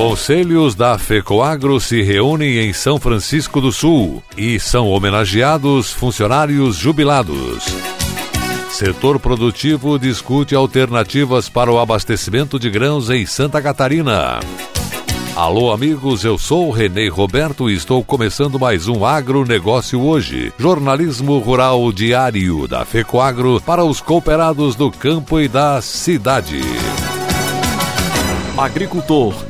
Conselhos da FECOAGRO se reúnem em São Francisco do Sul e são homenageados funcionários jubilados. Setor produtivo discute alternativas para o abastecimento de grãos em Santa Catarina. Alô, amigos, eu sou Renê Roberto e estou começando mais um Agronegócio hoje. Jornalismo rural diário da FECOAGRO para os cooperados do campo e da cidade. Agricultor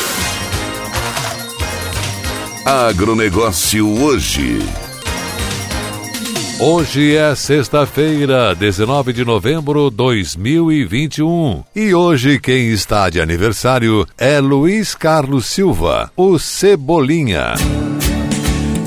Agronegócio hoje. Hoje é sexta-feira, 19 de novembro de 2021. E hoje quem está de aniversário é Luiz Carlos Silva, o Cebolinha.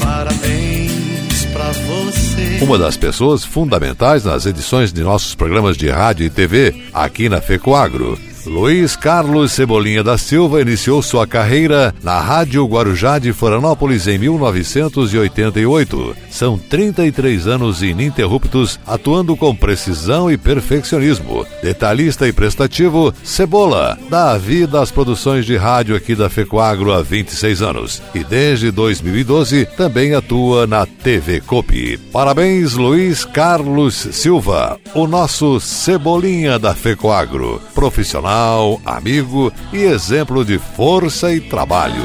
Parabéns pra você. Uma das pessoas fundamentais nas edições de nossos programas de rádio e TV aqui na FECOAGRO. Luiz Carlos Cebolinha da Silva iniciou sua carreira na Rádio Guarujá de Florianópolis em 1988. São 33 anos ininterruptos, atuando com precisão e perfeccionismo. Detalhista e prestativo, Cebola dá vida às produções de rádio aqui da Fecoagro há 26 anos. E desde 2012 também atua na TV Copi. Parabéns, Luiz Carlos Silva, o nosso Cebolinha da Fecoagro. Profissional amigo e exemplo de força e trabalho.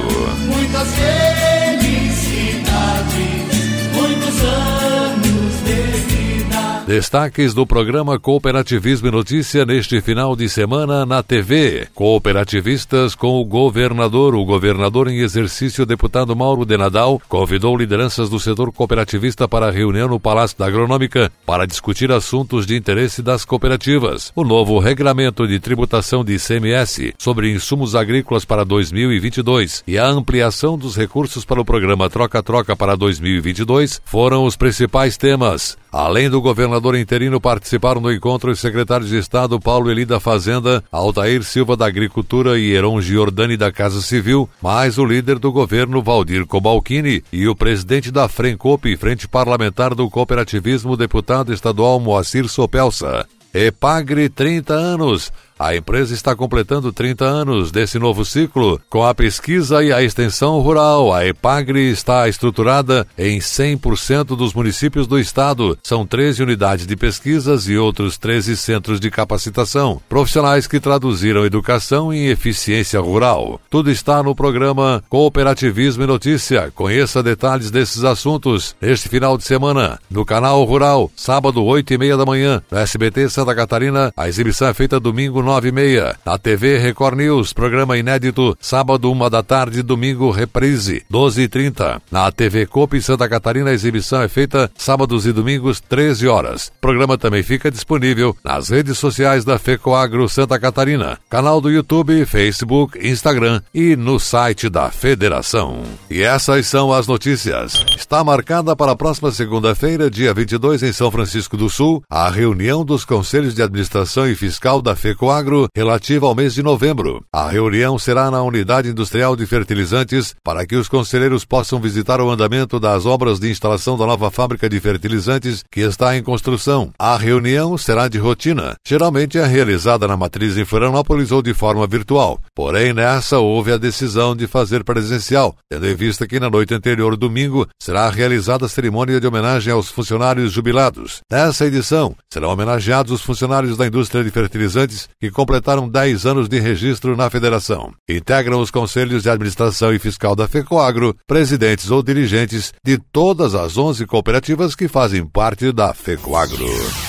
Destaques do programa Cooperativismo e Notícia neste final de semana na TV. Cooperativistas com o governador. O governador em exercício, deputado Mauro de Nadal, convidou lideranças do setor cooperativista para reunião no Palácio da Agronômica para discutir assuntos de interesse das cooperativas. O novo regulamento de tributação de ICMS sobre insumos agrícolas para 2022 e a ampliação dos recursos para o programa Troca-Troca para 2022 foram os principais temas. Além do governador interino, participaram do encontro os secretários de Estado Paulo Eli da Fazenda, Altair Silva da Agricultura e Heron Giordani da Casa Civil, mais o líder do governo Valdir Cobalcini e o presidente da Frencop, Frente Parlamentar do Cooperativismo, deputado estadual Moacir Sopelsa. Epagre 30 anos. A empresa está completando 30 anos desse novo ciclo. Com a pesquisa e a extensão rural, a Epagre está estruturada em 100% dos municípios do estado. São 13 unidades de pesquisas e outros 13 centros de capacitação. Profissionais que traduziram educação em eficiência rural. Tudo está no programa Cooperativismo e Notícia. Conheça detalhes desses assuntos neste final de semana. No canal Rural, sábado, 8 e meia da manhã. No SBT Santa Catarina, a exibição é feita domingo, nove e meia. Na TV Record News, programa inédito, sábado, uma da tarde, domingo, reprise, doze e trinta. Na TV Copa Santa Catarina, a exibição é feita sábados e domingos, 13 horas. O programa também fica disponível nas redes sociais da FECOAGRO Santa Catarina, canal do YouTube, Facebook, Instagram e no site da Federação. E essas são as notícias. Está marcada para a próxima segunda-feira, dia 22, em São Francisco do Sul, a reunião dos Conselhos de Administração e Fiscal da FECOAGRO FECOAGRO relativa ao mês de novembro. A reunião será na Unidade Industrial de Fertilizantes para que os conselheiros possam visitar o andamento das obras de instalação da nova fábrica de fertilizantes que está em construção. A reunião será de rotina. Geralmente é realizada na matriz em Florianópolis ou de forma virtual. Porém, nessa houve a decisão de fazer presencial, tendo em vista que na noite anterior, domingo, será realizada a cerimônia de homenagem aos funcionários jubilados. Nessa edição, serão homenageados os funcionários da indústria de fertilizantes que completaram 10 anos de registro na federação. Integram os conselhos de administração e fiscal da FECOAGRO, presidentes ou dirigentes de todas as 11 cooperativas que fazem parte da FECOAGRO.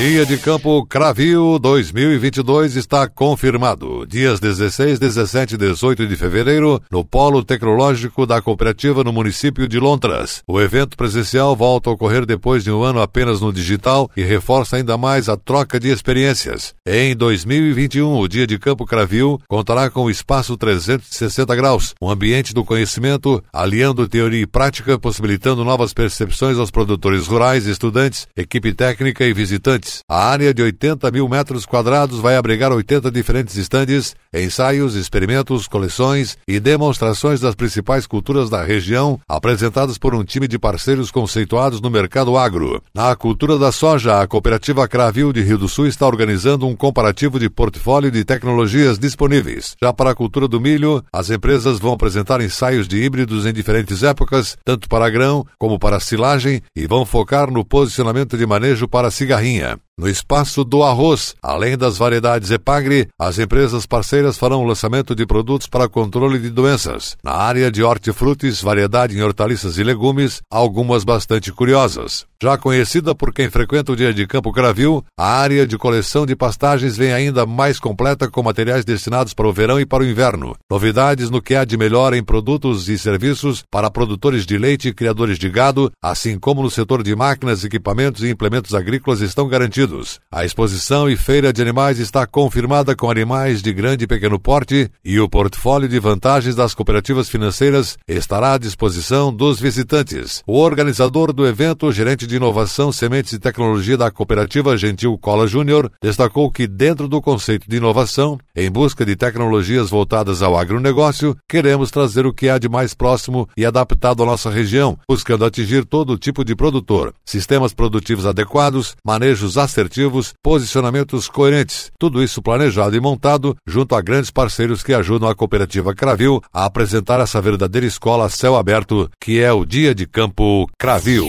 Dia de Campo Cravil 2022 está confirmado. Dias 16, 17 e 18 de fevereiro, no Polo Tecnológico da Cooperativa no município de Lontras. O evento presencial volta a ocorrer depois de um ano apenas no digital e reforça ainda mais a troca de experiências. Em 2021, o Dia de Campo Cravil contará com o Espaço 360 Graus, um ambiente do conhecimento, aliando teoria e prática, possibilitando novas percepções aos produtores rurais, estudantes, equipe técnica e visitantes a área de 80 mil metros quadrados vai abrigar 80 diferentes estandes, ensaios, experimentos, coleções e demonstrações das principais culturas da região, apresentadas por um time de parceiros conceituados no mercado agro. Na cultura da soja, a cooperativa Cravil de Rio do Sul está organizando um comparativo de portfólio de tecnologias disponíveis. Já para a cultura do milho, as empresas vão apresentar ensaios de híbridos em diferentes épocas, tanto para grão como para silagem, e vão focar no posicionamento de manejo para cigarrinha. себя. No espaço do arroz, além das variedades Epagre, as empresas parceiras farão o lançamento de produtos para controle de doenças. Na área de hortifrutis, variedade em hortaliças e legumes, algumas bastante curiosas. Já conhecida por quem frequenta o dia de Campo Cravil, a área de coleção de pastagens vem ainda mais completa com materiais destinados para o verão e para o inverno. Novidades no que há de melhor em produtos e serviços para produtores de leite e criadores de gado, assim como no setor de máquinas, equipamentos e implementos agrícolas estão garantidos. A exposição e feira de animais está confirmada com animais de grande e pequeno porte e o portfólio de vantagens das cooperativas financeiras estará à disposição dos visitantes. O organizador do evento, gerente de Inovação, Sementes e Tecnologia da Cooperativa Gentil Cola Júnior, destacou que, dentro do conceito de inovação, em busca de tecnologias voltadas ao agronegócio, queremos trazer o que há de mais próximo e adaptado à nossa região, buscando atingir todo tipo de produtor, sistemas produtivos adequados, manejos assertivos, posicionamentos coerentes. Tudo isso planejado e montado junto a grandes parceiros que ajudam a Cooperativa Cravil a apresentar essa verdadeira escola céu aberto, que é o Dia de Campo Cravil.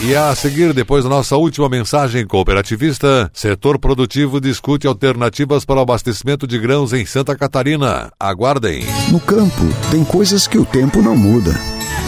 E a seguir, depois da nossa última mensagem cooperativista, setor produtivo discute alternativas para o abastecimento de grãos em Santa Catarina. Aguardem. No campo, tem coisas que o tempo não muda,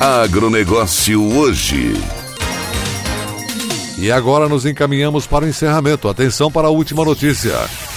Agronegócio hoje. E agora nos encaminhamos para o encerramento. Atenção para a última notícia.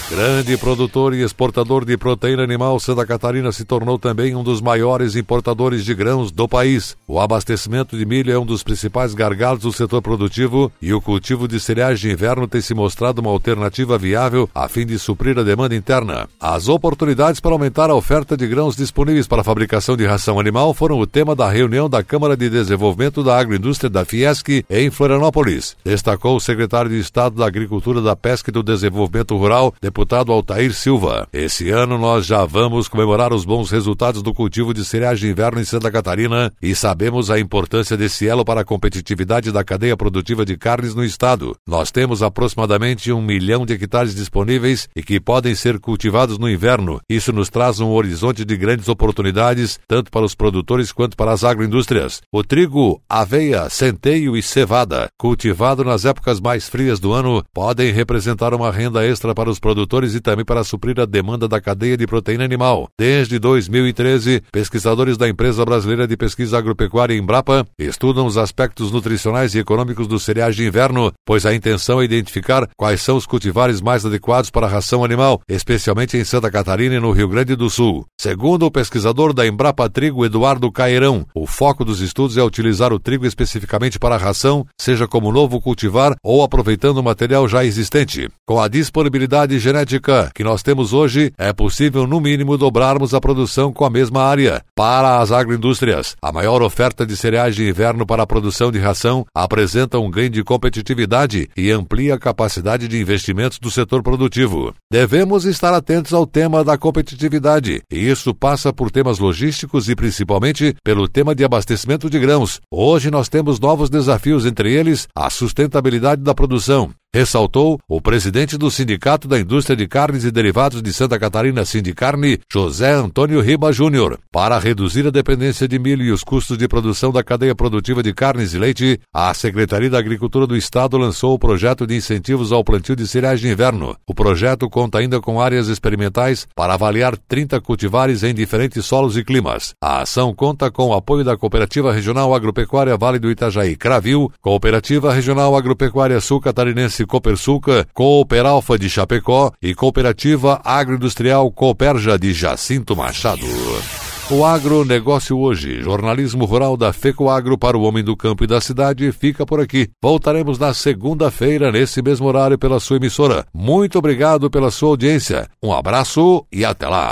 Grande produtor e exportador de proteína animal, Santa Catarina se tornou também um dos maiores importadores de grãos do país. O abastecimento de milho é um dos principais gargalos do setor produtivo e o cultivo de cereais de inverno tem se mostrado uma alternativa viável a fim de suprir a demanda interna. As oportunidades para aumentar a oferta de grãos disponíveis para a fabricação de ração animal foram o tema da reunião da Câmara de Desenvolvimento da Agroindústria da Fiesc em Florianópolis. Destacou o secretário de Estado da Agricultura, da Pesca e do Desenvolvimento Rural, deputado Altair Silva. Esse ano nós já vamos comemorar os bons resultados do cultivo de cereais de inverno em Santa Catarina e sabemos a importância desse elo para a competitividade da cadeia produtiva de carnes no estado. Nós temos aproximadamente um milhão de hectares disponíveis e que podem ser cultivados no inverno. Isso nos traz um horizonte de grandes oportunidades, tanto para os produtores quanto para as agroindústrias. O trigo, aveia, centeio e cevada, cultivado nas épocas mais frias do ano, podem representar uma renda extra para os produtores produtores e também para suprir a demanda da cadeia de proteína animal. Desde 2013, pesquisadores da empresa brasileira de pesquisa agropecuária Embrapa estudam os aspectos nutricionais e econômicos dos cereais de inverno, pois a intenção é identificar quais são os cultivares mais adequados para a ração animal, especialmente em Santa Catarina e no Rio Grande do Sul. Segundo o pesquisador da Embrapa Trigo Eduardo Cairão, o foco dos estudos é utilizar o trigo especificamente para a ração, seja como novo cultivar ou aproveitando o material já existente. Com a disponibilidade genética que nós temos hoje, é possível no mínimo dobrarmos a produção com a mesma área. Para as agroindústrias, a maior oferta de cereais de inverno para a produção de ração apresenta um ganho de competitividade e amplia a capacidade de investimentos do setor produtivo. Devemos estar atentos ao tema da competitividade, e isso passa por temas logísticos e principalmente pelo tema de abastecimento de grãos. Hoje nós temos novos desafios, entre eles a sustentabilidade da produção, ressaltou o presidente do Sindicato da Indústria de Carnes e Derivados de Santa Catarina Sindicarne, José Antônio Riba Júnior. Para reduzir a dependência de milho e os custos de produção da cadeia produtiva de carnes e leite, a Secretaria da Agricultura do Estado lançou o projeto de incentivos ao plantio de cereais de inverno. O projeto conta ainda com áreas experimentais para avaliar 30 cultivares em diferentes solos e climas. A ação conta com o apoio da Cooperativa Regional Agropecuária Vale do Itajaí Cravil, Cooperativa Regional Agropecuária Sul Catarinense Copersuca, Cooper Alfa de Chapecó e Cooperativa Agroindustrial Cooperja de Jacinto Machado. O agronegócio hoje, jornalismo rural da FECOAGro para o homem do campo e da cidade, fica por aqui. Voltaremos na segunda-feira, nesse mesmo horário, pela sua emissora. Muito obrigado pela sua audiência. Um abraço e até lá.